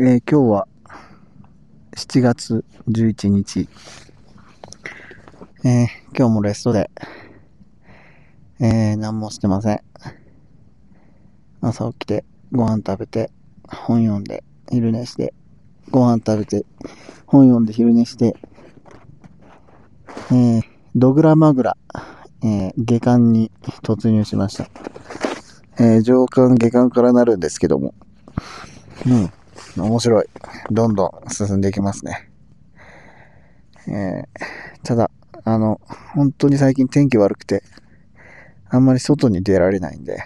えー今日は7月11日、えー今日もレストで、えー何もしてません。朝起きて、ご飯食べて、本読んで、昼寝して、ご飯食べて、本読んで昼寝して、えードグラマグラ、えー下巻に突入しました。えー上巻下巻からなるんですけども、うん。面白い。どんどん進んでいきますね。えー、ただ、あの、本当に最近天気悪くて、あんまり外に出られないんで、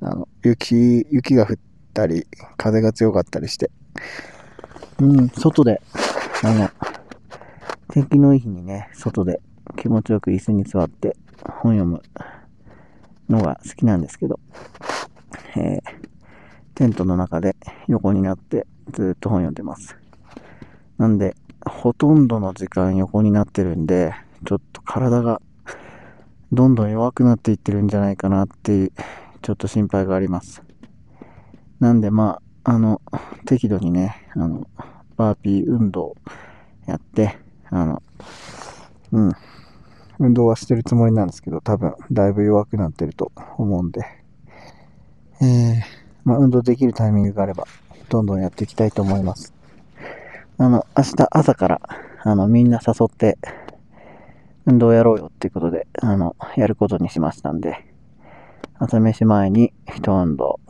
あの、雪、雪が降ったり、風が強かったりして、うん、外で、あの、天気のいい日にね、外で気持ちよく椅子に座って本読むのが好きなんですけど、えーテントの中で横になってずっと本読んでます。なんで、ほとんどの時間横になってるんで、ちょっと体がどんどん弱くなっていってるんじゃないかなっていう、ちょっと心配があります。なんでまあ、あの、適度にね、あの、バーピー運動やって、あの、うん、運動はしてるつもりなんですけど、多分だいぶ弱くなってると思うんで、えー、まあ、運動できるタイミングがあれば、どんどんやっていきたいと思います。あの、明日朝から、あの、みんな誘って、運動やろうよっていうことで、あの、やることにしましたんで、朝飯前に一運動、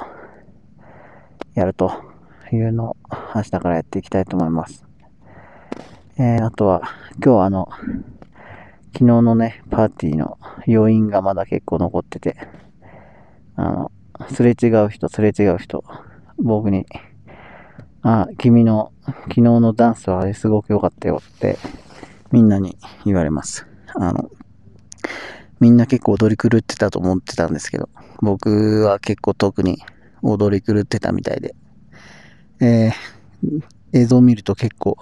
やるというのを明日からやっていきたいと思います。えー、あとは、今日あの、昨日のね、パーティーの余韻がまだ結構残ってて、あの、すれ違う人、すれ違う人、僕に、あ、君の昨日のダンスはあれすごく良かったよって、みんなに言われます。あの、みんな結構踊り狂ってたと思ってたんですけど、僕は結構特に踊り狂ってたみたいで、えー、映像を見ると結構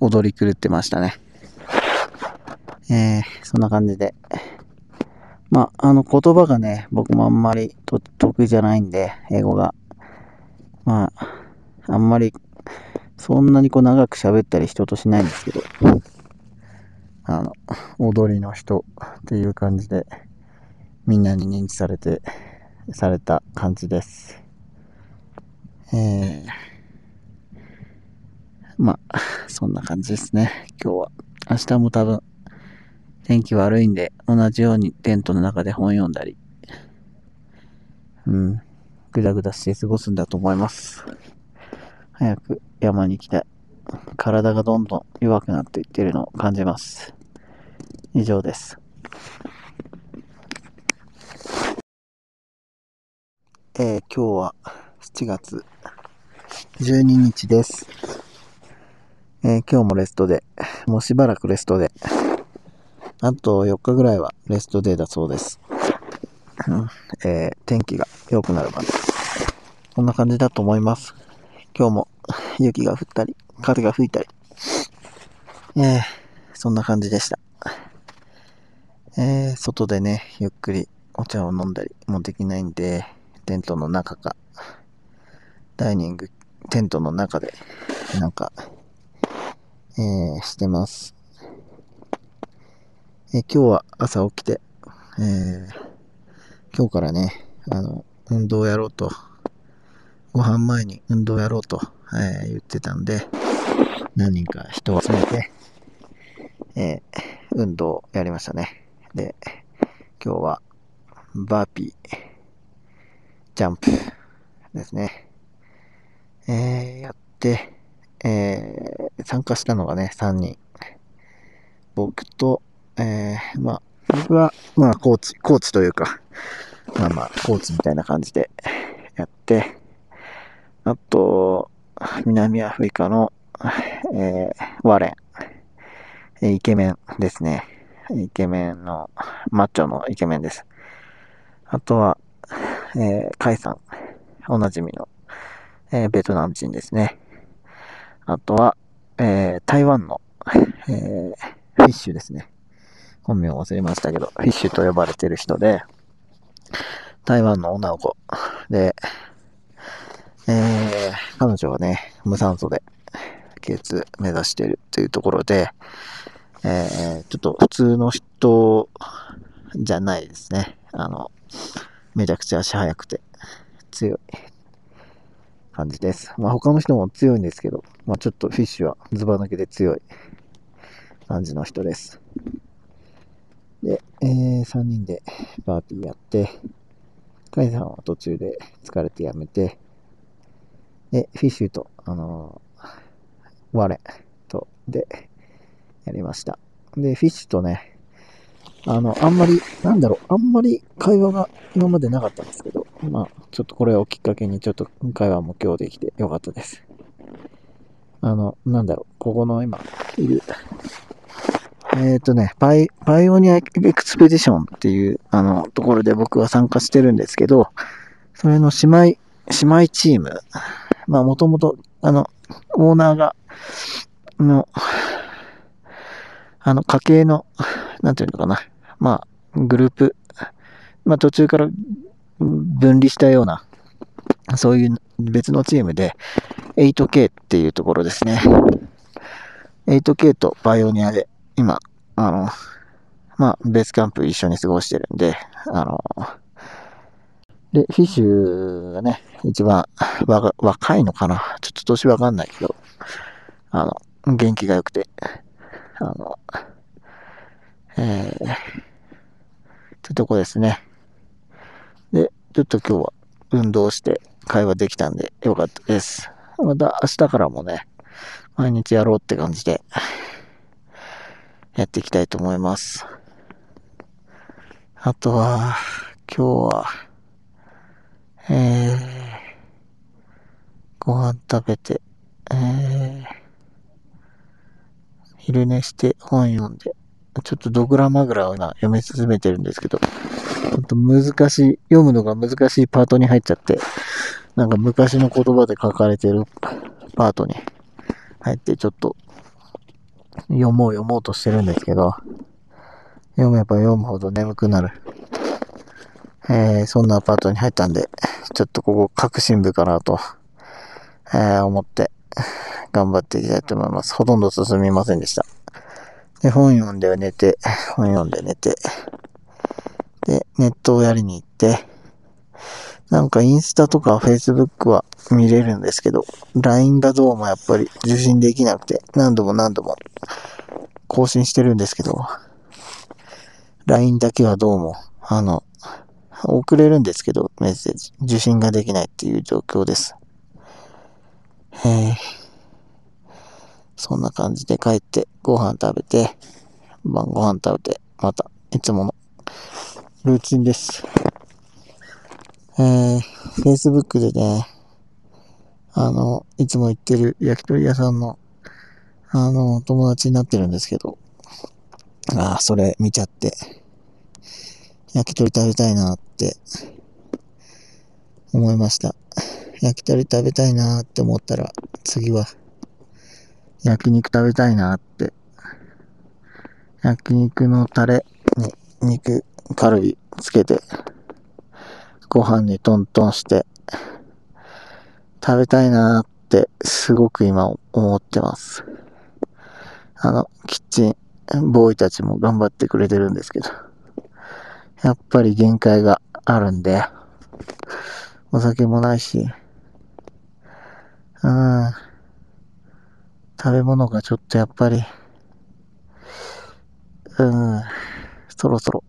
踊り狂ってましたね。えー、そんな感じで、まあ、あの言葉がね、僕もあんまり得意じゃないんで、英語が。まあ、あんまり、そんなにこう長く喋ったり人としないんですけど、あの、踊りの人っていう感じで、みんなに認知されて、された感じです。えー、まあ、そんな感じですね、今日は。明日も多分、天気悪いんで、同じようにテントの中で本読んだり、うん、ぐだぐだして過ごすんだと思います。早く山に行きたい。体がどんどん弱くなっていってるのを感じます。以上です。えー今日は7月12日です。えー今日もレストで、もうしばらくレストで、あと4日ぐらいはレストデーだそうです。えー天気が良くなるまで。こんな感じだと思います。今日も雪が降ったり、風が吹いたり。えーそんな感じでした。えー外でね、ゆっくりお茶を飲んだりもできないんで、テントの中か、ダイニング、テントの中で、なんか、えーしてます。え今日は朝起きて、えー今日からね、あの、運動をやろうと、ご飯前に運動をやろうと、えー言ってたんで、何人か人を集めて、えー運動をやりましたね。で、今日は、バーピー、ジャンプですね。えーやって、えー参加したのがね、3人。僕と、えーまあ、僕は、まあ、コーチ、コーチというか、まあまあ、コーチみたいな感じでやって、あと、南アフリカの、えーワレン、えイケメンですね。イケメンの、マッチョのイケメンです。あとは、えーカイさん、おなじみの、えーベトナム人ですね。あとは、えー台湾の、えーフィッシュですね。本名忘れましたけど、フィッシュと呼ばれてる人で、台湾の女の子で、えー、彼女はね、無酸素で、K2 目指してるというところで、えー、ちょっと普通の人じゃないですね。あの、めちゃくちゃ足速くて強い感じです。まあ他の人も強いんですけど、まあちょっとフィッシュはズバ抜けで強い感じの人です。で、えー、3人でパーティーやって、カイさんは途中で疲れてやめて、で、フィッシュと、あのー、ワレと、で、やりました。で、フィッシュとね、あの、あんまり、なんだろう、あんまり会話が今までなかったんですけど、まあ、ちょっとこれをきっかけにちょっと会話も今日できてよかったです。あの、なんだろう、ここの今、いる、えっ、ー、とね、パイ、パイオニアエクスペディションっていう、あの、ところで僕は参加してるんですけど、それの姉妹、姉妹チーム、まあ、もともと、あの、オーナーが、の、あの、家系の、なんていうのかな。まあ、グループ、まあ途中から分離したような、そういう別のチームで、8K っていうところですね。8K とバイオニアで、今、あの、まあ、ベースキャンプ一緒に過ごしてるんで、あの、で、フィッシュがね、一番若いのかなちょっと年わかんないけど、あの、元気が良くて、あの、えー、ってとこですね。で、ちょっと今日は運動して会話できたんでよかったです。また明日からもね、毎日やろうって感じで、やっていきたいと思います。あとは、今日は、えー、ご飯食べて、えー、昼寝して本読んで、ちょっとドグラマグラを今読み進めてるんですけど、ちょっと難しい、読むのが難しいパートに入っちゃって、なんか昔の言葉で書かれてるパートに入って、ちょっと読もう読もうとしてるんですけど、読めば読むほど眠くなる。えー、そんなアパートに入ったんで、ちょっとここ革新部かなと、えー、思って頑張っていきたいと思います。ほとんど進みませんでした。で、本読んで寝て、本読んで寝て、で、ネットをやりに行って、なんかインスタとかフェイスブックは見れるんですけど、LINE がどうもやっぱり受信できなくて、何度も何度も更新してるんですけど、LINE だけはどうも、あの、送れるんですけど、メッセージ、受信ができないっていう状況です。えーそんな感じで帰ってご飯食べて、晩ご飯食べて、またいつものルーチンです。えー、Facebook でね、あの、いつも行ってる焼き鳥屋さんの、あの、友達になってるんですけど、ああ、それ見ちゃって、焼き鳥食べたいなって思いました。焼き鳥食べたいなって思ったら、次は焼肉食べたいなって。焼肉のタレに肉、カルビつけて、ご飯にトントンして、食べたいなーってすごく今思ってます。あの、キッチンボーイたちも頑張ってくれてるんですけど、やっぱり限界があるんで、お酒もないし、うん。食べ物がちょっとやっぱり、うん、そろそろ、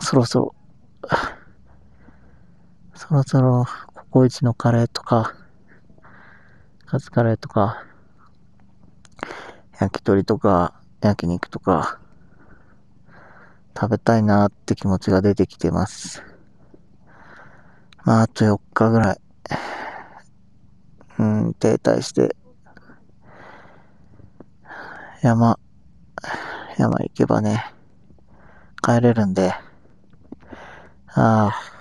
そろそろ、そろそろ、ココイチのカレーとか、カツカレーとか、焼き鳥とか、焼肉とか、食べたいなーって気持ちが出てきてます。まあ、あと4日ぐらい、うん、停滞して、山、山行けばね、帰れるんで、ああ、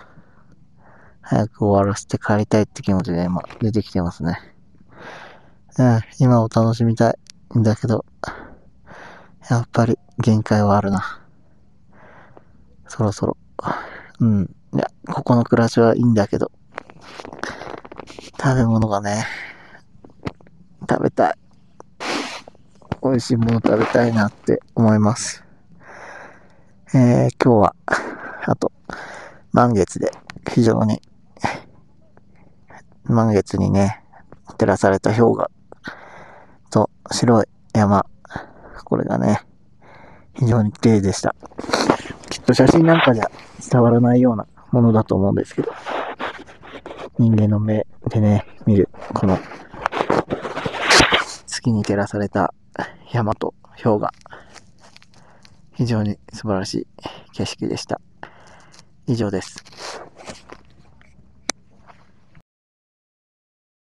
早く終わらせて帰りたいって気持ちが今出てきてますね。うん、今を楽しみたいんだけど、やっぱり限界はあるな。そろそろ。うん。いや、ここの暮らしはいいんだけど、食べ物がね、食べたい。美味しいもの食べたいなって思います。えー、今日は、あと、満月で非常に、満月にね、照らされた氷河と白い山、これがね、非常に綺麗でした。きっと写真なんかじゃ伝わらないようなものだと思うんですけど、人間の目でね、見る、この、月に照らされた山と氷河、非常に素晴らしい景色でした。以上です。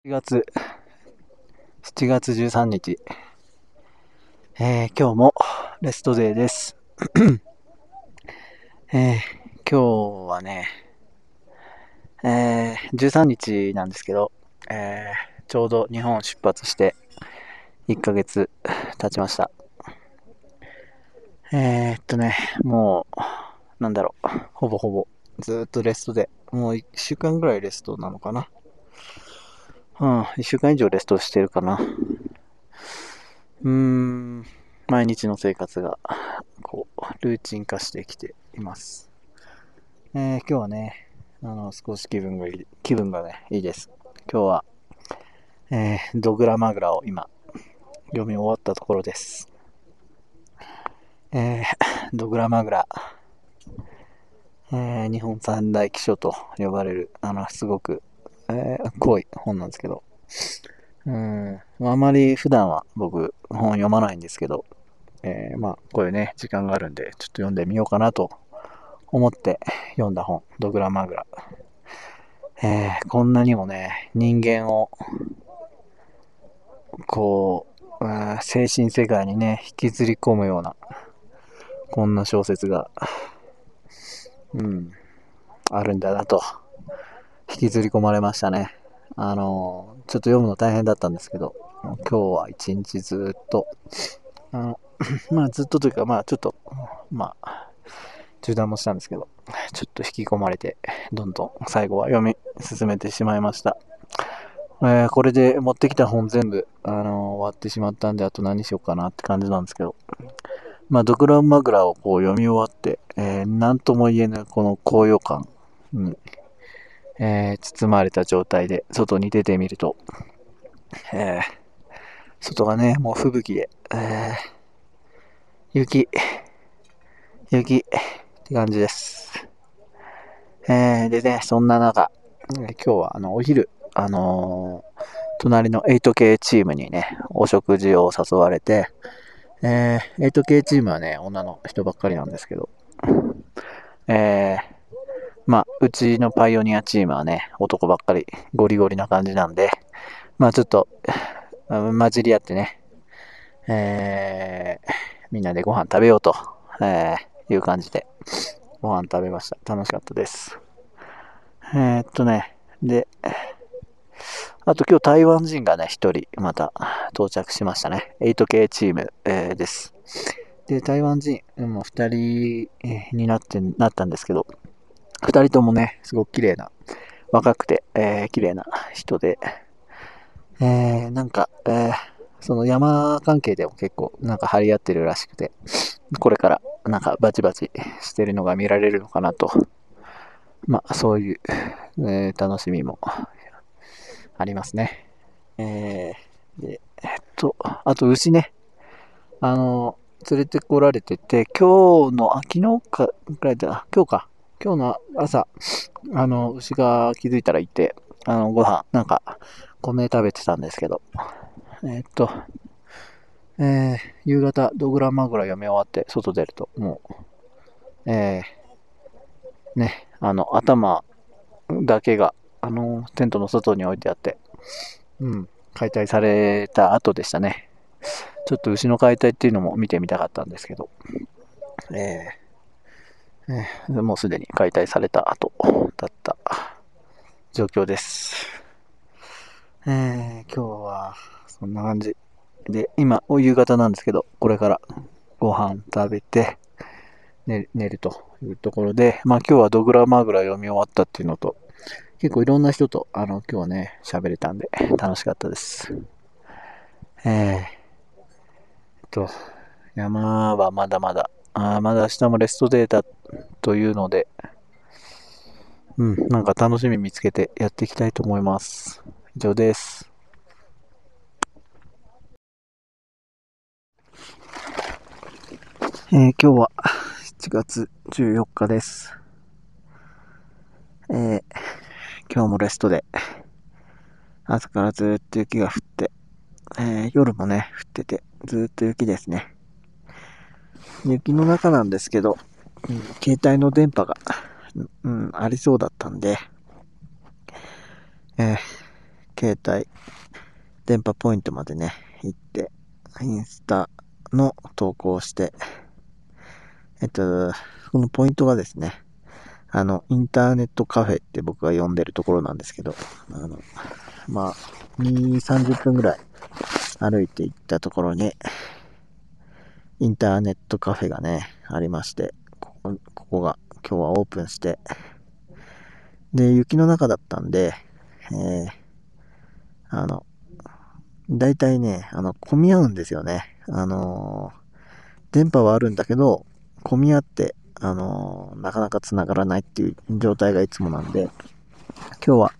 7月、7月13日、えー、今日もレストデーです。えー、今日はね、えー、13日なんですけど、えー、ちょうど日本出発して1ヶ月経ちました。えー、っとね、もう、なんだろう、ほぼほぼずっとレストで、もう1週間ぐらいレストなのかな。うん、1週間以上レストしてるかな。うーん、毎日の生活が、こう、ルーチン化してきています。えー、今日はね、あの、少し気分がいい、気分がね、いいです。今日は、えー、ドグラマグラを今、読み終わったところです。えー、ドグラマグラ、えー、日本三大気象と呼ばれる、あの、すごく、えー、濃い本なんですけど、うん、あまり普段は僕、本読まないんですけど、えー、まあ、こういうね、時間があるんで、ちょっと読んでみようかなと思って読んだ本、ドグラマグラ。えー、こんなにもね、人間を、こう、精神世界にね、引きずり込むような、こんな小説が、うん、あるんだなと、引きずり込まれましたね。あのちょっと読むの大変だったんですけど、今日は一日ずっと、あの、まあずっとというか、まあちょっと、まあ、中断もしたんですけど、ちょっと引き込まれて、どんどん最後は読み進めてしまいました。えー、これで持ってきた本全部、あのー、終わってしまったんで、あと何しようかなって感じなんですけど、まあ、ドクランマグラをこう読み終わって、えー、なんとも言えぬこの高揚感に、えー、包まれた状態で外に出てみると、えー、外がね、もう吹雪で、えー、雪、雪、って感じです。えー、でね、そんな中、今日はあの、お昼、あのー、隣の 8K チームにね、お食事を誘われて、えー、8K チームはね、女の人ばっかりなんですけど、えー、まあ、うちのパイオニアチームはね、男ばっかり、ゴリゴリな感じなんで、まあちょっと、混じり合ってね、えー、みんなでご飯食べようと、えー、いう感じで、ご飯食べました。楽しかったです。えー、っとね、で、あと今日台湾人がね、一人また到着しましたね。8K チーム、えー、です。で、台湾人、もう二人になって、なったんですけど、二人ともね、すごく綺麗な、若くて、えー、綺麗な人で、えー、なんか、えー、その山関係でも結構なんか張り合ってるらしくて、これからなんかバチバチしてるのが見られるのかなと。まあ、そういう、えー、楽しみもありますね。えー、で、えっと、あと牛ね。あの、連れてこられてて、今日の、あ、昨日か、ぐらいだ、今日か。今日の朝、あの、牛が気づいたらいて、あの、ご飯、なんか、米食べてたんですけど、えっと、えー、夕方、ドグラマグラ読み終わって、外出ると、もう、えー、ね、あの、頭だけが、あの、テントの外に置いてあって、うん、解体された後でしたね。ちょっと牛の解体っていうのも見てみたかったんですけど、えー、え、もうすでに解体された後だった状況です。えー、今日はそんな感じ。で、今、お夕方なんですけど、これからご飯食べて、寝寝るというところで、まあ今日はドグラマグラ読み終わったっていうのと、結構いろんな人と、あの、今日はね、喋れたんで、楽しかったです。えー、えっと、山はまだまだ、あまだ明日もレストデータというので、うん、なんか楽しみ見つけてやっていきたいと思います。以上です。えー、今日は7月14日です。えー、今日もレストで、朝からずっと雪が降って、えー、夜もね、降ってて、ずっと雪ですね。雪の中なんですけど、うん、携帯の電波が、うん、ありそうだったんで、えー、携帯、電波ポイントまでね、行って、インスタの投稿をして、えっと、このポイントがですね、あの、インターネットカフェって僕が呼んでるところなんですけど、あの、まあ、2、30分ぐらい歩いて行ったところに、インターネットカフェがね、ありまして、ここここが今日はオープンして、で、雪の中だったんで、えー、あの、大体ね、あの、混み合うんですよね。あのー、電波はあるんだけど、混み合って、あのー、なかなか繋がらないっていう状態がいつもなんで、今日は、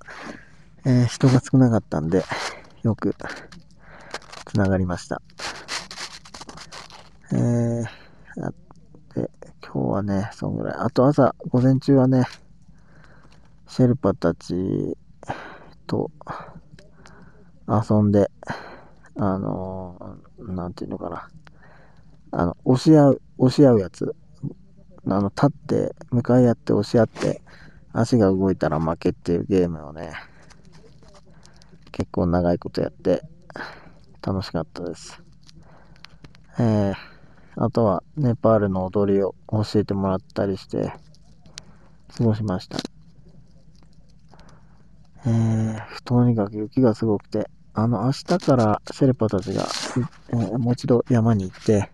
えー、人が少なかったんで、よく繋がりました。えー、やって、今日はね、そんぐらい。あと朝、午前中はね、シェルパたちと遊んで、あのー、なんていうのかな。あの、押し合う、押し合うやつ。あの、立って、向かい合って押し合って、足が動いたら負けっていうゲームをね、結構長いことやって、楽しかったです。えー、あとは、ネパールの踊りを教えてもらったりして、過ごしました。えー、とにかく雪がすごくて、あの、明日からシェルパたちが、えー、もう一度山に行って、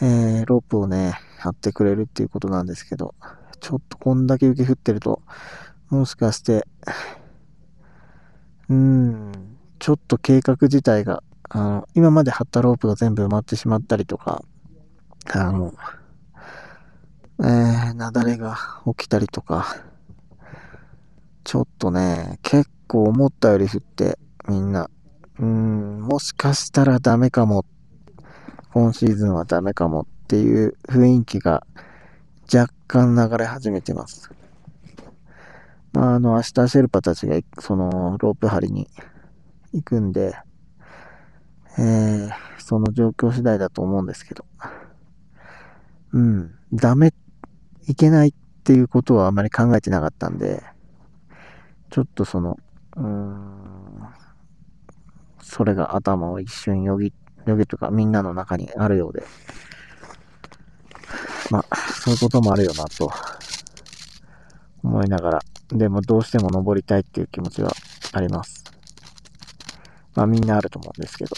えー、ロープをね、張ってくれるっていうことなんですけど、ちょっとこんだけ雪降ってると、もしかして、うーん、ちょっと計画自体が、あの、今まで張ったロープが全部埋まってしまったりとか、あの、えー、雪崩が起きたりとか、ちょっとね、結構思ったより降って、みんな、うん、もしかしたらダメかも今シーズンはダメかもっていう雰囲気が若干流れ始めてます。まあ、あの、明日シェルパたちが、その、ロープ張りに行くんで、えー、その状況次第だと思うんですけど、うん、ダメ、いけないっていうことはあまり考えてなかったんで、ちょっとその、うーん、それが頭を一瞬よぎ予備とかみんなの中にあるようで、まあ、そういうこともあるよなと思いながら、でもどうしても登りたいっていう気持ちはあります。まあみんなあると思うんですけど。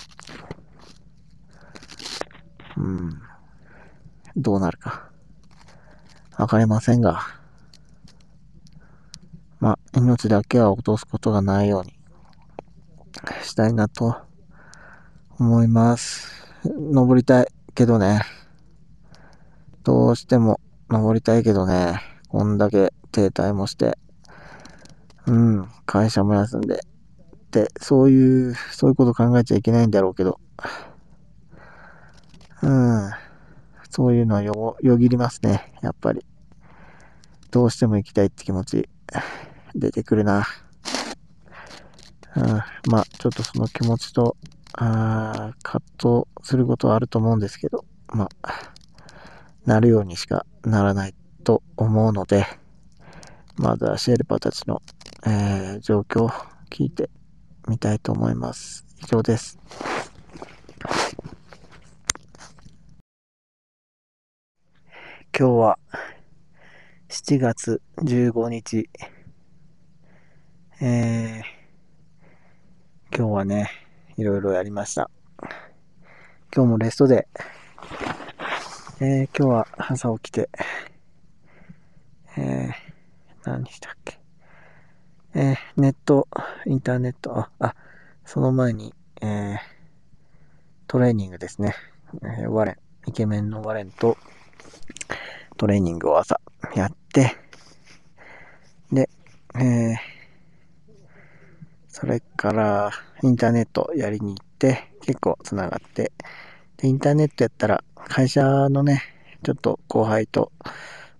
うん。どうなるか。わかりませんが。ま、命だけは落とすことがないようにしたいなと思います。登りたいけどね。どうしても登りたいけどね。こんだけ停滞もして。うん、会社も休んで。で、そういう、そういうこと考えちゃいけないんだろうけど。うん、そういうのはよ、よぎりますね。やっぱり。どうしても行きたいって気持ち、出てくるな。うん、まあ、ちょっとその気持ちと、あ葛藤することはあると思うんですけど、まあ、なるようにしかならないと思うので、まずはシェルパたちの、えー、状況を聞いてみたいと思います。以上です。今日は7月15日、えー、今日はね、いろいろやりました。今日もレストで、えー、今日は朝起きて、えー、何したっけ。えー、ネット、インターネット、あ、あその前に、えー、トレーニングですね。えー、ワレン、イケメンのワレンと、トレーニングを朝やって、で、えー、それから、インターネットやりに行って、結構つながって、で、インターネットやったら、会社のね、ちょっと後輩と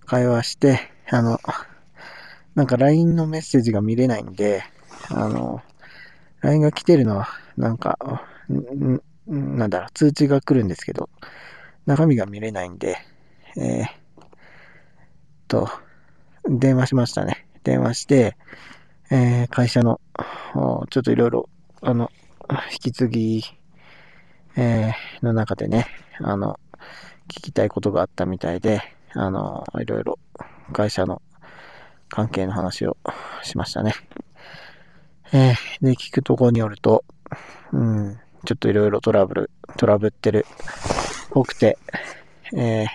会話して、あの、なんか LINE のメッセージが見れないんで、あの、LINE が来てるのは、なんか、なんだろう、通知が来るんですけど、中身が見れないんで、えー、と、電話しましたね。電話して、えー、会社の、ちょっといろいろ、あの、引き継ぎ、えー、の中でね、あの、聞きたいことがあったみたいで、あの、いろいろ会社の関係の話をしましたね。えー、で、聞くところによると、うん、ちょっといろいろトラブル、トラブってるぽくて、えー、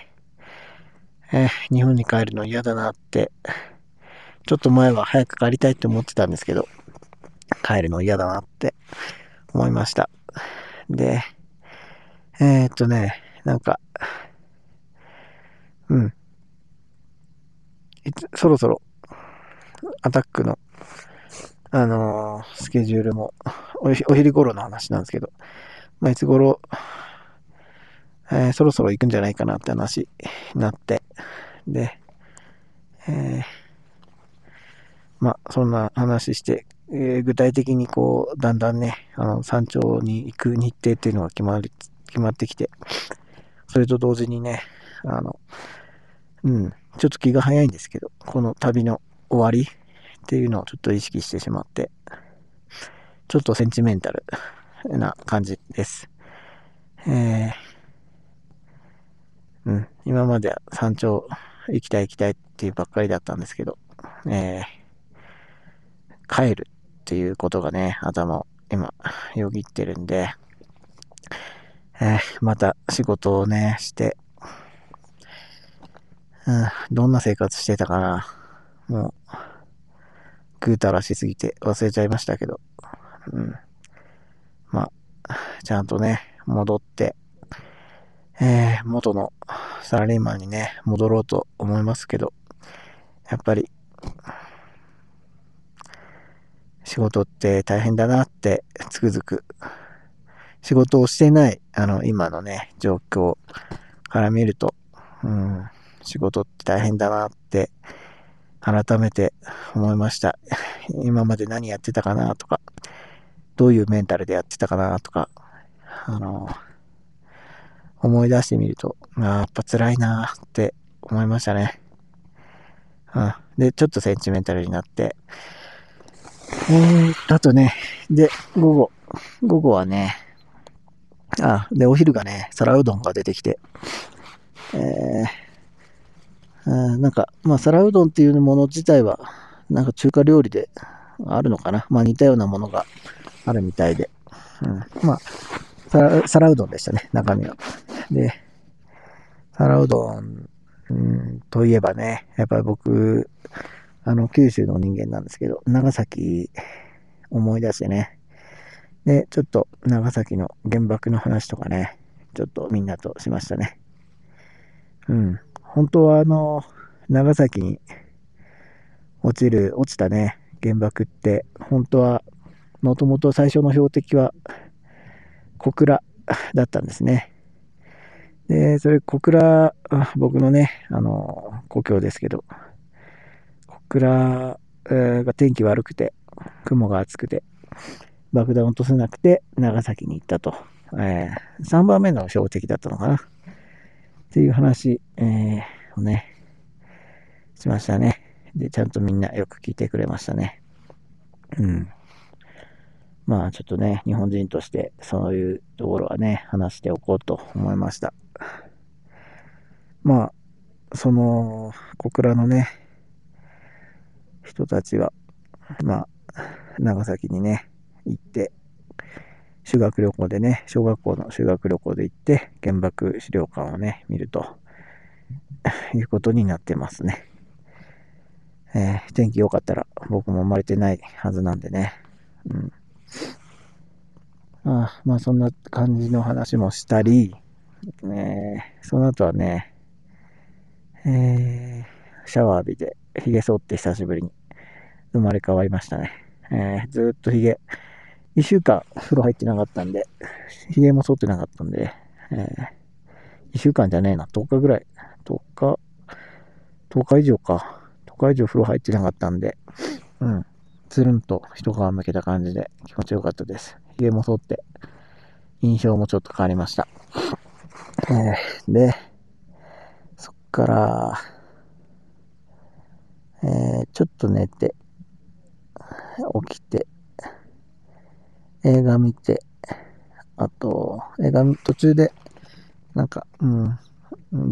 えー、日本に帰るの嫌だなって、ちょっと前は早く帰りたいって思ってたんですけど、帰るの嫌だなって思いました。で、えー、っとね、なんか、うん。そろそろ、アタックの、あのー、スケジュールもお、お昼頃の話なんですけど、まあ、いつ頃、えー、そろそろ行くんじゃないかなって話になって、で、えー、まあ、そんな話して、えー、具体的にこう、だんだんね、あの、山頂に行く日程っていうのが決まり、決まってきて、それと同時にね、あの、うん、ちょっと気が早いんですけど、この旅の終わりっていうのをちょっと意識してしまって、ちょっとセンチメンタルな感じです。えー、うん、今まで山頂行きたい行きたいっていうばっかりだったんですけど、えー、帰るっていうことがね、頭を今、よぎってるんで、えー、また仕事をね、して、うん、どんな生活してたかな。もう、ぐうたらしすぎて忘れちゃいましたけど、うん。まあ、ちゃんとね、戻って、えー、元のサラリーマンにね、戻ろうと思いますけど、やっぱり、仕事って大変だなってつくづく、仕事をしてない、あの、今のね、状況から見ると、うん、仕事って大変だなって改めて思いました。今まで何やってたかなとか、どういうメンタルでやってたかなとか、あの、思い出してみると、あやっぱ辛いなって思いましたね。うん。で、ちょっとセンチメンタルになって、えー、あとね、で、午後、午後はね、あ、で、お昼がね、皿うどんが出てきて、えー、なんか、まあ、皿うどんっていうもの自体は、なんか中華料理であるのかな。まあ、似たようなものがあるみたいで。うん、まあ、皿うどんでしたね、中身は。で、皿うどん、うん、といえばね、やっぱり僕、あの、九州の人間なんですけど、長崎思い出してね。で、ちょっと長崎の原爆の話とかね、ちょっとみんなとしましたね。うん。本当はあの、長崎に落ちる、落ちたね、原爆って、本当は、もともと最初の標的は小倉だったんですね。で、それ小倉、僕のね、あの、故郷ですけど、小倉が天気悪くて、雲が厚くて、爆弾落とせなくて、長崎に行ったと。えー、3番目の標的だったのかな。っていう話、えー、をね、しましたね。で、ちゃんとみんなよく聞いてくれましたね。うん。まあちょっとね、日本人としてそういうところはね、話しておこうと思いました。まあ、その、小倉のね、人たちは、まあ、長崎にね、行って、修学旅行でね、小学校の修学旅行で行って、原爆資料館をね、見ると、いうことになってますね。えー、天気良かったら僕も生まれてないはずなんでね。うん。あまあそんな感じの話もしたり、ね、その後はね、えー、シャワー浴びて、髭剃って久しぶりに生まれ変わりましたね。えー、ずっと髭、一週間風呂入ってなかったんで、髭も剃ってなかったんで、えー、一週間じゃねえな、10日ぐらい、10日、10日以上か、10日以上風呂入ってなかったんで、うん、つるんと一皮むけた感じで気持ちよかったです。髭も剃って、印象もちょっと変わりました。えー、で、そっから、えー、ちょっと寝て、起きて、映画見て、あと、映画途中で、なんか、うん、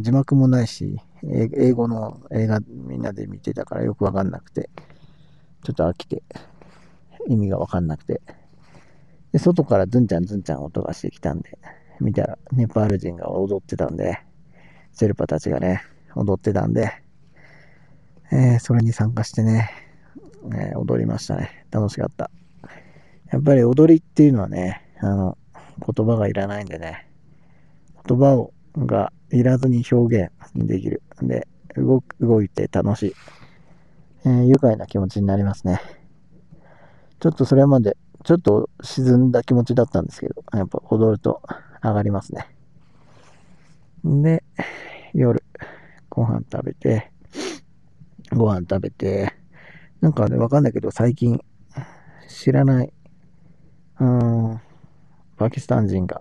字幕もないし、英語の映画みんなで見てたからよくわかんなくて、ちょっと飽きて、意味がわかんなくて、で、外からズンちゃんズンちゃん音がしてきたんで、見たら、ネパール人が踊ってたんで、セルパたちがね、踊ってたんで、えー、それに参加してね、えー、踊りましたね。楽しかった。やっぱり踊りっていうのはね、あの、言葉がいらないんでね、言葉をがいらずに表現できる。んで、動く、動いて楽しい。えー、愉快な気持ちになりますね。ちょっとそれまで、ちょっと沈んだ気持ちだったんですけど、やっぱ踊ると上がりますね。で、夜、ご飯食べて、ご飯食べて、なんかね、わかんないけど、最近、知らない、うん、パキスタン人が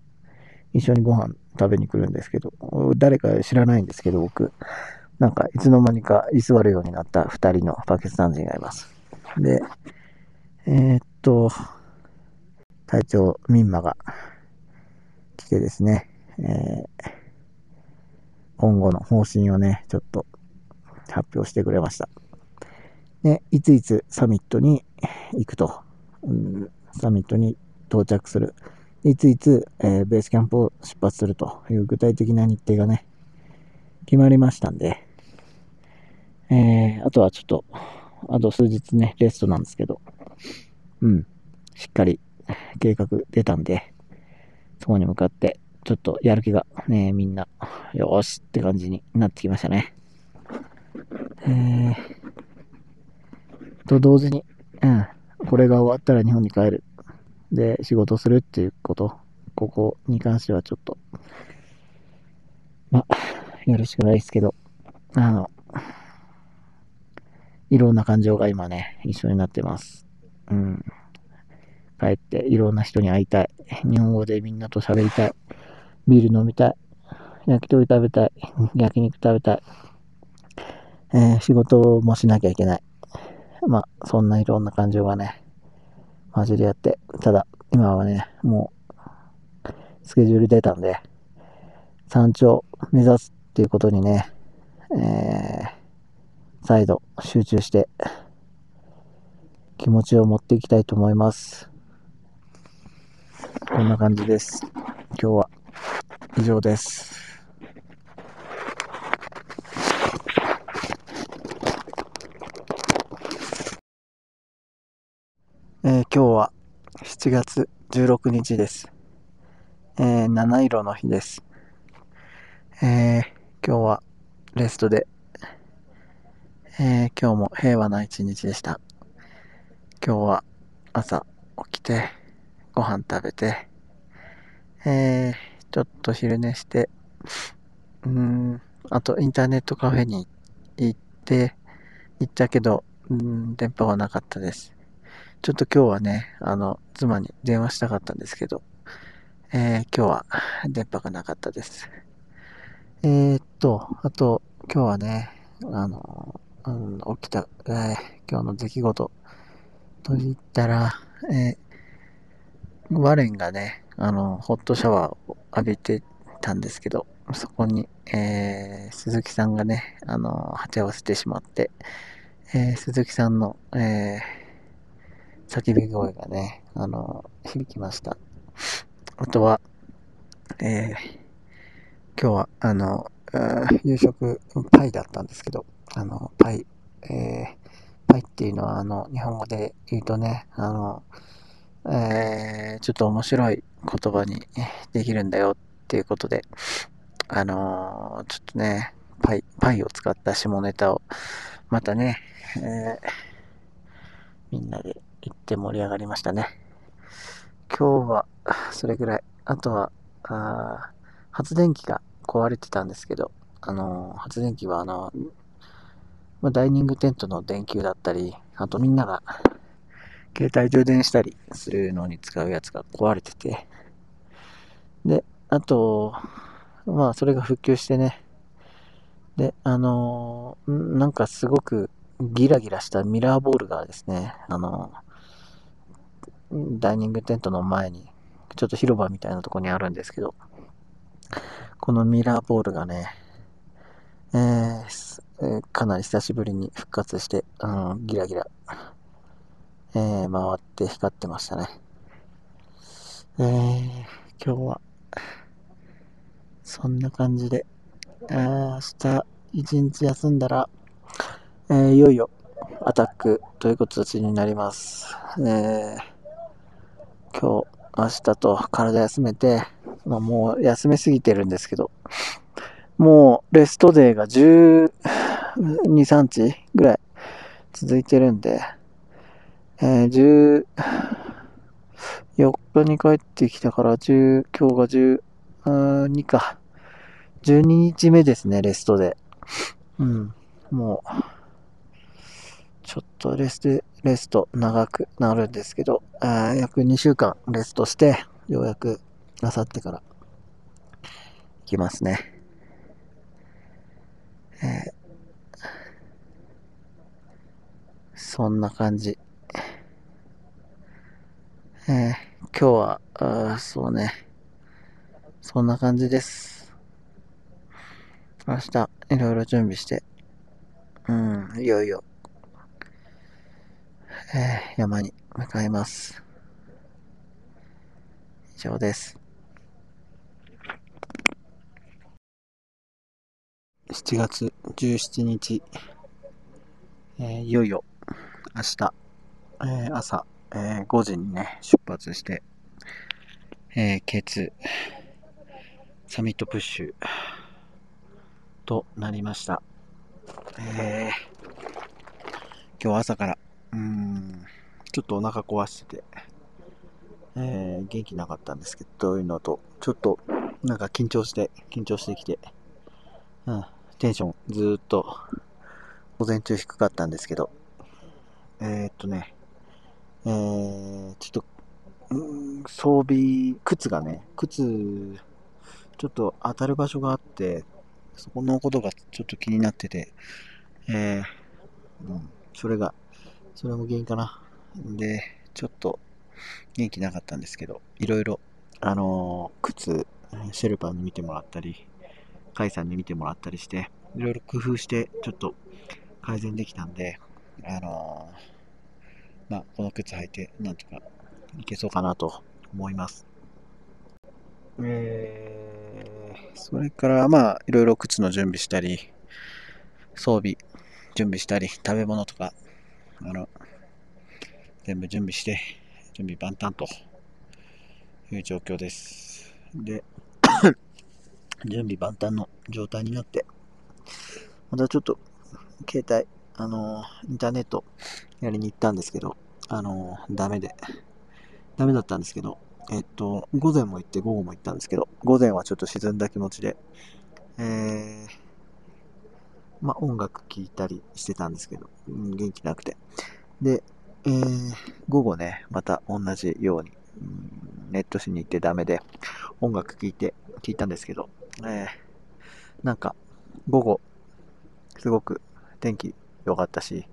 一緒にご飯食べに来るんですけど、誰か知らないんですけど、僕、なんかいつの間にか居座るようになった二人のパキスタン人がいます。で、えー、っと、隊長ミンマが来てですね、えー、今後の方針をね、ちょっと発表してくれました。で、いついつサミットに行くと、うん、サミットに到着する。いついつ、えー、ベースキャンプを出発するという具体的な日程がね、決まりましたんで、えー、あとはちょっと、あと数日ね、レストなんですけど、うん、しっかり計画出たんで、そこに向かって、ちょっとやる気がね、みんな、よーしって感じになってきましたね。えー、と同時に、うん、これが終わったら日本に帰る。で、仕事するっていうこと、ここに関してはちょっと、ま、よろしくないですけど、あの、いろんな感情が今ね、一緒になってます。うん。帰っていろんな人に会いたい。日本語でみんなと喋りたい。ビール飲みたい。焼き鳥食べたい。焼肉食べたい。えー、仕事もしなきゃいけない。まあ、そんないろんな感情がね、混じり合って、ただ、今はね、もう、スケジュール出たんで、山頂目指すっていうことにね、えー、再度集中して、気持ちを持っていきたいと思います。こんな感じです。今日は以上です。えー、今日は7月16日です。えー、七色の日です。えー、今日はレストで、えー、今日も平和な一日でした。今日は朝起きて、ご飯食べて、えー、ちょっと昼寝して、うん、あとインターネットカフェに行って、行ったけど、うん、電波はなかったです。ちょっと今日はね、あの、妻に電話したかったんですけど、えー、今日は電波がなかったです。えー、っと、あと、今日はね、あの、うん、起きた、えー、今日の出来事と言ったら、えー、ワレンがね、あの、ホットシャワーを浴びてたんですけど、そこに、えー、鈴木さんがね、あの、鉢合わせてしまって、えー、鈴木さんの、えー、叫び声がね、あの、響きました。あとは、えー、今日は、あの、夕食、パイだったんですけど、あの、パイ、えー、パイっていうのは、あの、日本語で言うとね、あの、えー、ちょっと面白い言葉にできるんだよっていうことで、あのー、ちょっとね、パイ、パイを使った下ネタを、またね、えー、みんなで行って盛り上がりましたね。今日は、それぐらい。あとは、あ発電機が壊れてたんですけど、あのー、発電機は、あのー、まあ、ダイニングテントの電球だったり、あとみんなが携帯充電したりするのに使うやつが壊れてて、で、あと、まあ、それが復旧してね、で、あのー、なんかすごくギラギラしたミラーボールがですね、あのー、ダイニングテントの前に、ちょっと広場みたいなとこにあるんですけど、このミラーボールがね、えー、えー、かなり久しぶりに復活して、うん、ギラギラ、えー、回って光ってましたね。えー、今日は、そんな感じで、え、明日一日休んだら、え、いよいよアタックという形になります。え、今日、明日と体休めて、まあ、もう休めすぎてるんですけど、もうレストデーが12、3日ぐらい続いてるんで、えー、14日に帰ってきたから10、今日が12か。12日目ですね、レストで。うん。もう、ちょっとレスト、レスト長くなるんですけど、あ約2週間レストして、ようやく、あさってから、行きますね。えー、そんな感じ。えー、今日は、あそうね。そんな感じです。明日、いろいろ準備して、うん、いよいよ、えー、山に向かいます。以上です。7月17日、えー、いよいよ明日、えー、朝、えー、5時にね、出発して、えー、K2 サミットプッシュとなりました。え、今日朝から、うん、ちょっとお腹壊してて、え、元気なかったんですけど、というのと、ちょっと、なんか緊張して、緊張してきて、うん、テンションずっと午前中低かったんですけど、えー、っとね、えー、ちょっと、うん、装備、靴がね、靴、ちょっと当たる場所があって、そこのことがちょっと気になってて、えー、うん、それが、それも原因かな。で、ちょっと元気なかったんですけど、いろいろ、あのー、靴、シェルパーに見てもらったり、甲斐さんに見てもらったりして、いろいろ工夫して、ちょっと改善できたんで、あのー、まあ、この靴履いて、なんとかいけそうかなと思います。えー、それから、まあ、いろいろ靴の準備したり、装備準備したり、食べ物とか、あの、全部準備して、準備万端という状況です。で、準備万端の状態になって、またちょっと、携帯、あのインターネットやりに行ったんですけど、あのダメで、ダメだったんですけど、えっと、午前も行って午後も行ったんですけど、午前はちょっと沈んだ気持ちで、えー、まあ、音楽聴いたりしてたんですけど、元気なくて。で、えー、午後ね、また同じように、ネットしに行ってダメで、音楽聴いて、聞いたんですけど、えー、なんか、午後、すごく天気良かったし、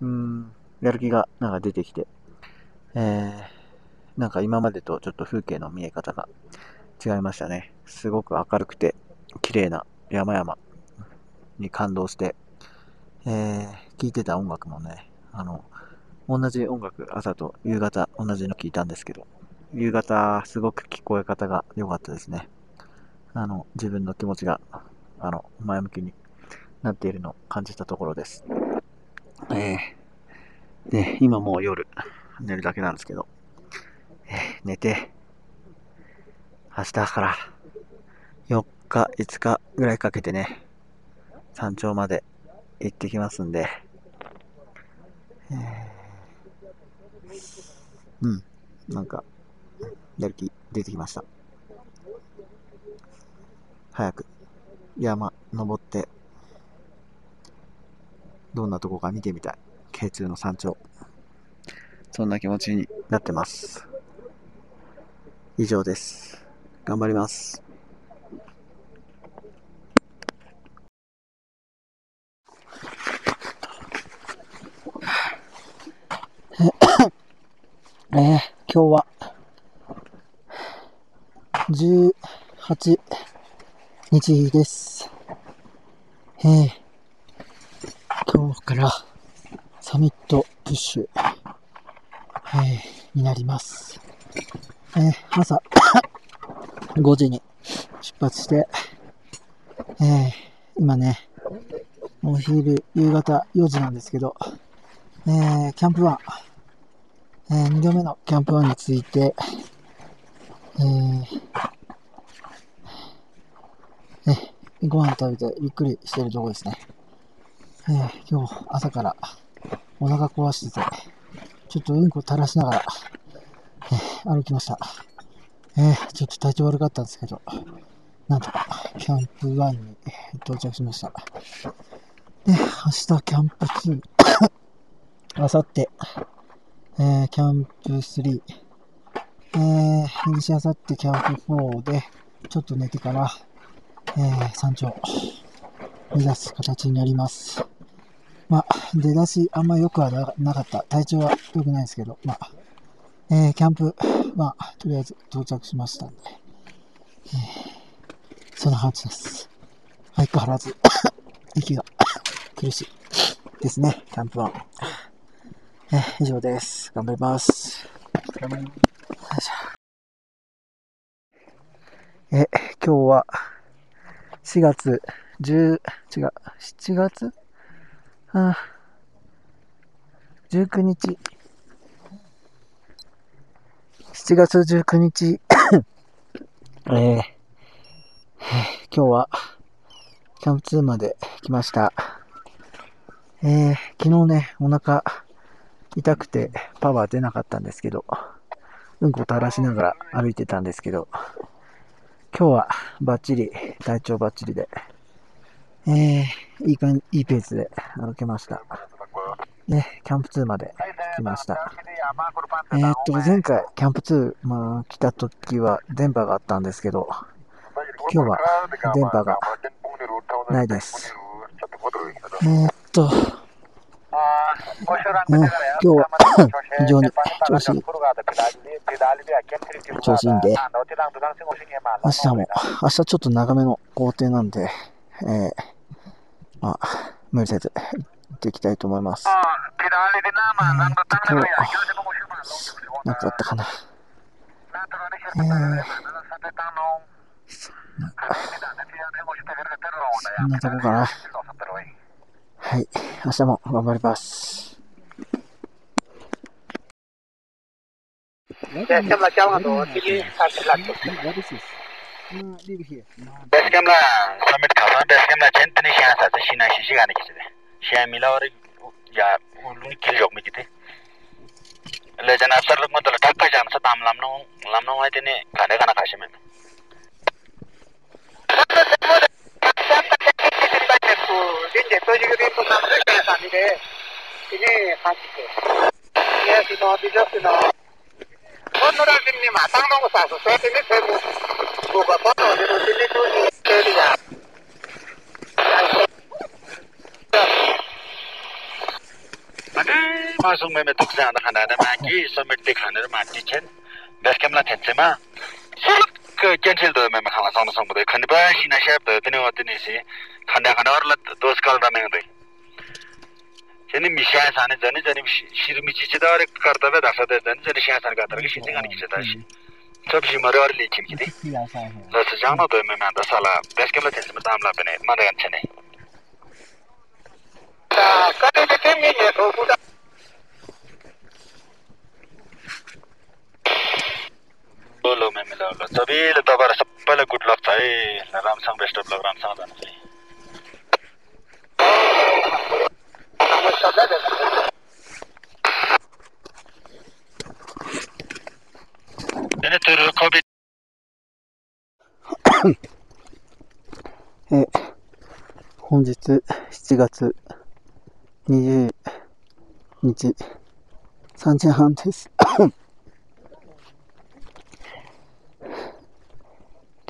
うーん、やる気がなんか出てきて、えー、なんか今までとちょっと風景の見え方が違いましたね。すごく明るくて綺麗な山々に感動して、えー、聴いてた音楽もね、あの、同じ音楽、朝と夕方同じの聴いたんですけど、夕方すごく聞こえ方が良かったですね。あの、自分の気持ちが、あの、前向きになっているのを感じたところです。えーで、今もう夜、寝るだけなんですけど、えー寝て、明日から4日、5日ぐらいかけてね、山頂まで行ってきますんで、えーうん、なんか、やる気出てきました。早く山登って、どんなとこか見てみたい。K2 の山頂。そんな気持ちになってます。以上です。頑張ります。えー、今日は、18日です。え。ー、今日からサミットプッシュ、えー、になります。えー、朝 5時に出発して、え、今ね、お昼、夕方4時なんですけど、え、キャンプ1、え、2度目のキャンプ1について、えー、ね、ご飯食べてゆっくりしてるとこですね。えー、今日朝からお腹壊してて、ちょっとうんこ垂らしながら、えー歩きました。えー、ちょっと体調悪かったんですけど、なんとかキャンプ1に到着しました。で、明日キャンプ2、明後日、えー、キャンプ3、えー、西明後日キャンプ4で、ちょっと寝てから、えー、山頂、目指す形になります。まあ、出だしあんま良くはななかった。体調は良くないですけど、まあ、えー、キャンプ、まあ、とりあえず到着しましたんで、えー、そんな感じです。相変わらず、息が 苦しいですね、キャンプは。えー、以上です。頑張ります。よいしょえ、今日は、4月。10、違う、7月？あ19日、7月19日、えー、今日は、キャンプ2まで来ました。えー、昨日ね、お腹痛くてパワー出なかったんですけど、うんこ垂らしながら歩いてたんですけど、今日はバッチリ、体調バッチリで、えー、いいかん、いいペースで歩けました。で、キャンプ2まで来ました。えー、っと、前回、キャンプ2、まあ、来た時は電波があったんですけど、今日は電波がないです。えー、っと、うん、今日は 非常に調子調子いいんで、明日も、明日ちょっと長めの工程なんで、えー、まあ、無理せず行っていきたいと思います。今日、なんかあったかな？えー、そんなとこかな。はい。明日も頑張ります。 Basecamp là cháu nó đi sát là What is this? Uh, leave here. Basecamp là summit khảo Basecamp là chen tani shan sa shi na shi shi ga ne kisi shan mi la or ya lu ni kil jok mi kiti le jana sar luk madal tak ka jan sa tam lam no lam no ai ringe Fordi vi på samme 가시게 같이고. 예, 그거 비졌으나. 오늘은 님이 마땅하고 사서 세팅이 되고 뭐가 번호 이런 일이 또 있어야. 아니, 마송매매 독사하는 하나는 많이 섬을 때 가는 많이 챈. 몇 개만 됐지만. 그 견실도 매매 하나 상도 상부대 칸바 시나 샵도 되는 것 같으니시 칸다 칸다를 도스칼다 매는데. 제니 미샤에 사네 제니 제니 시르미치 치다레 카르다베 다사데 제니 제니 샤산 가타르게 시팅하니 기타시 접시 머러를 리침기데 나스 장나도 매매 다살라 베스켈라 텐스 담라 베네 마데 안체네. 다 카데 테미니 도부다. ټول مې ملاله سبې له تا بار سپله ګډ لک ځای لرام څنګه بیسټ بل رام څنګه دنه کوي دنه تر کوبي え本日7月20日3時半です。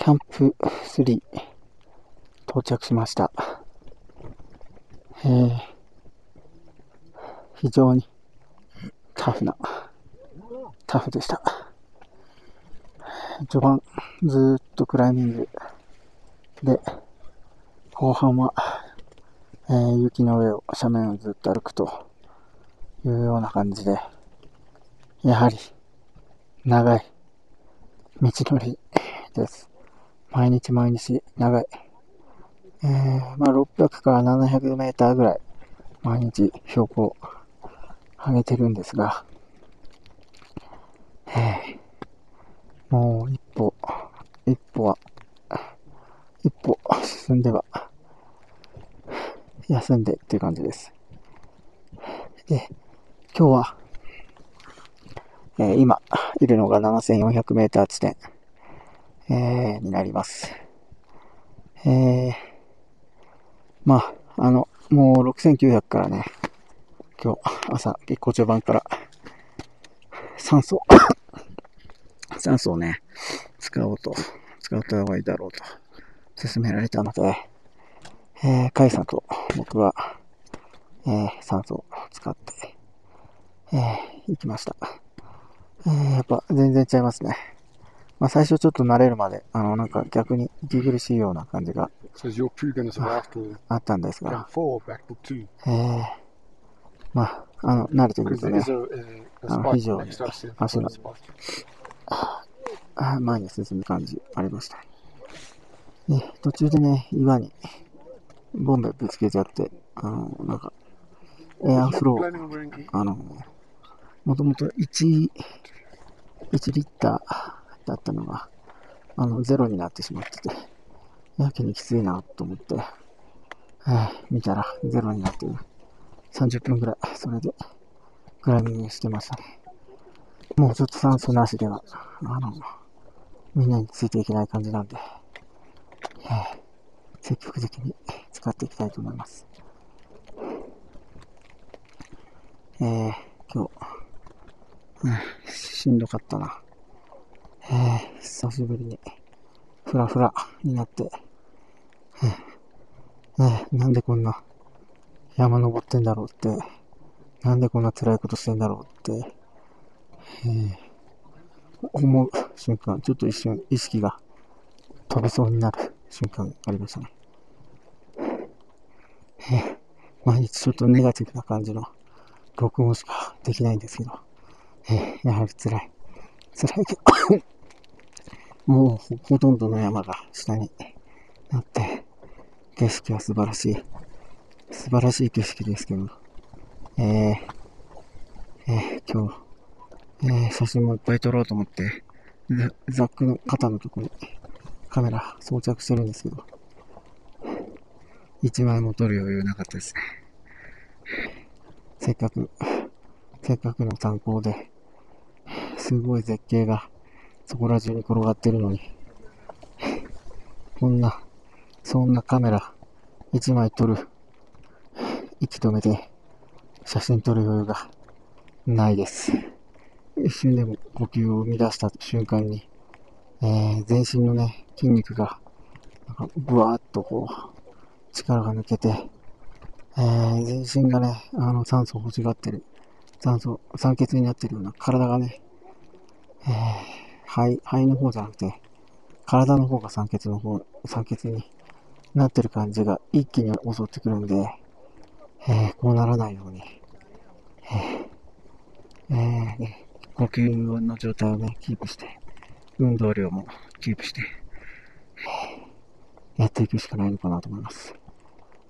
キャンプ3到着しました。えー非常にタフな、タフでした。序盤ずっとクライミングで、後半は、えー雪の上を、斜面をずっと歩くというような感じで、やはり、長い道のりです。毎日毎日長い。えー、まあ600から700メーターぐらい、毎日標高上げてるんですが、えーもう一歩、一歩は一歩進んでは、休んでっていう感じです。で、今日は、えー今、いるのが7400メーター地点、えーになります。えー、まあ、あの、もう6900からね、今日、朝、結構序盤から、酸素、酸素をね、使おうと、使った方がいいだろうと。勧められたので、えー、カイさんと僕は、えー、酸素を使って、えー、行きました。えー、やっぱ全然違いますね。まあ、最初ちょっと慣れるまで、あの、なんか逆に息苦しいような感じが、あ,ったんですが、ええ、まあ、あの、慣れてくるとね、あの非常に足が、前に進む感じありました。で、途中でね、岩に、ボンベぶつけちゃって、あの、なんか、エアフロー、あの、もともと1、1リッター、だったのが、あの、ゼロになってしまってて、やけにきついなと思って、えー見たらゼロになってる。30分くらい、それで、クライミングしてましたね。もうちょっと酸素なしでは、あの、みんなについていけない感じなんで、えー積極的に使っていきたいと思います。えー、今日、うん、しんどかったな。えー、久しぶりに、ふらふらになって、えーえなんでこんな山登ってんだろうって、なんでこんな辛いことしてんだろうって、えー思う瞬間、ちょっと一瞬意識が飛びそうになる瞬間がありましたね。えー毎日ちょっとネガティブな感じの録音しかできないんですけど、えーやはり辛い。辛いけど、もうほほとんどの山が下になって、景色は素晴らしい。素晴らしい景色ですけど、えーえー今日、えー写真もいっぱい撮ろうと思って、ザックの肩のところにカメラ装着してるんですけど、一枚も撮る余裕なかったですね。せっかく、せっかくの参考で、すごい絶景がそこら中に転がってるのに、こんな、そんなカメラ一枚撮る、息止めて写真撮る余裕がないです。一瞬でも呼吸を生み出した瞬間に、えー全身のね、筋肉が、なんか、ぶわーっとこう、力が抜けて、えー全身がね、あの、酸素を欲しがってる、酸素、酸欠になってるような体がね、えー肺、肺の方じゃなくて、体の方が酸欠の方、酸欠になってる感じが一気に襲ってくるんで、えーこうならないように、えー。えー呼吸の状態をね、キープして、運動量もキープして、やっていくしかないのかなと思います。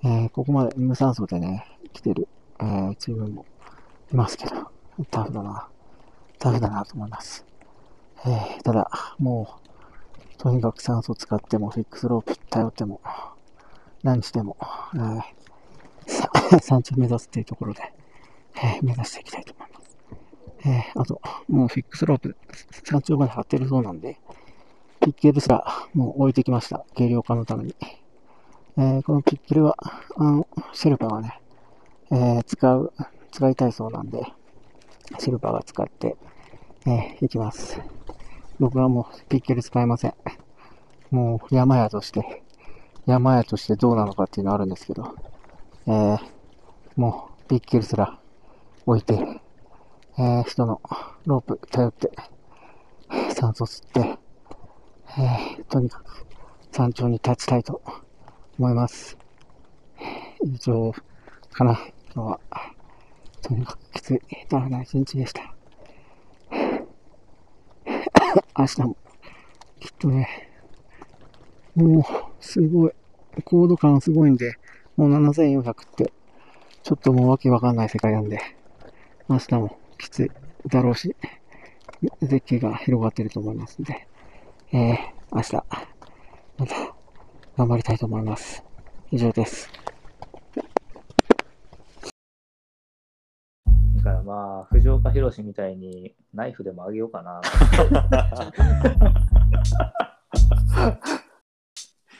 えーここまで無酸素でね、来てる、えーチームもいますけど、タフだな、タフだなと思います。えーただ、もう、とにかく酸素使ってもフィックスロープ頼っても、何しても、えーさ 山頂目指すっていうところで、えー目指していきたいと思います。えーあと、もうフィックスロープ、山頂まで張ってるそうなんで、ピッケルすらもう置いてきました。軽量化のために。えーこのピッケルは、あの、シェルパーがね、えー使う、使いたいそうなんで、シェルパーが使って、えー行きます。僕はもうピッケル使えません。もう山屋として、山屋としてどうなのかっていうのあるんですけど、えーもうピッケルすら置いて、えー人のロープ頼って、酸素吸って、えーとにかく山頂に立ちたいと思います。以上かな、今日は。とにかくきつい、だらな一日でした。明日も、きっとね、もう、すごい、高度感すごいんで、もう7400って、ちょっともうわけわかんない世界なんで、明日もきついだろうし、絶景が広がってると思いますんで、えー、明日、また、頑張りたいと思います。以上です。あ、藤岡弘みたいにナイフでもあげようかな。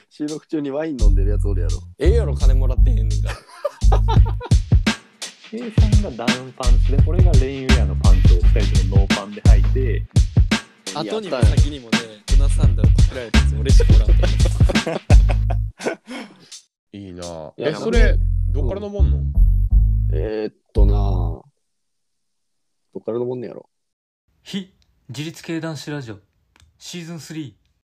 収録中にワイン飲んでるやつおるやろ。ええやろ、金もらってへんねんから。K さんがダウンパンツで、俺がレインウェアのパンツを二人ともノーパンで履いて、後にも先にもね、ルナサンダルパクられたやつ俺しかおらんから。いいなえ、それ、どっから飲もんの、えー、っとなぁ。どっからのもんねやろ。非自立系男子ラジオシーズン3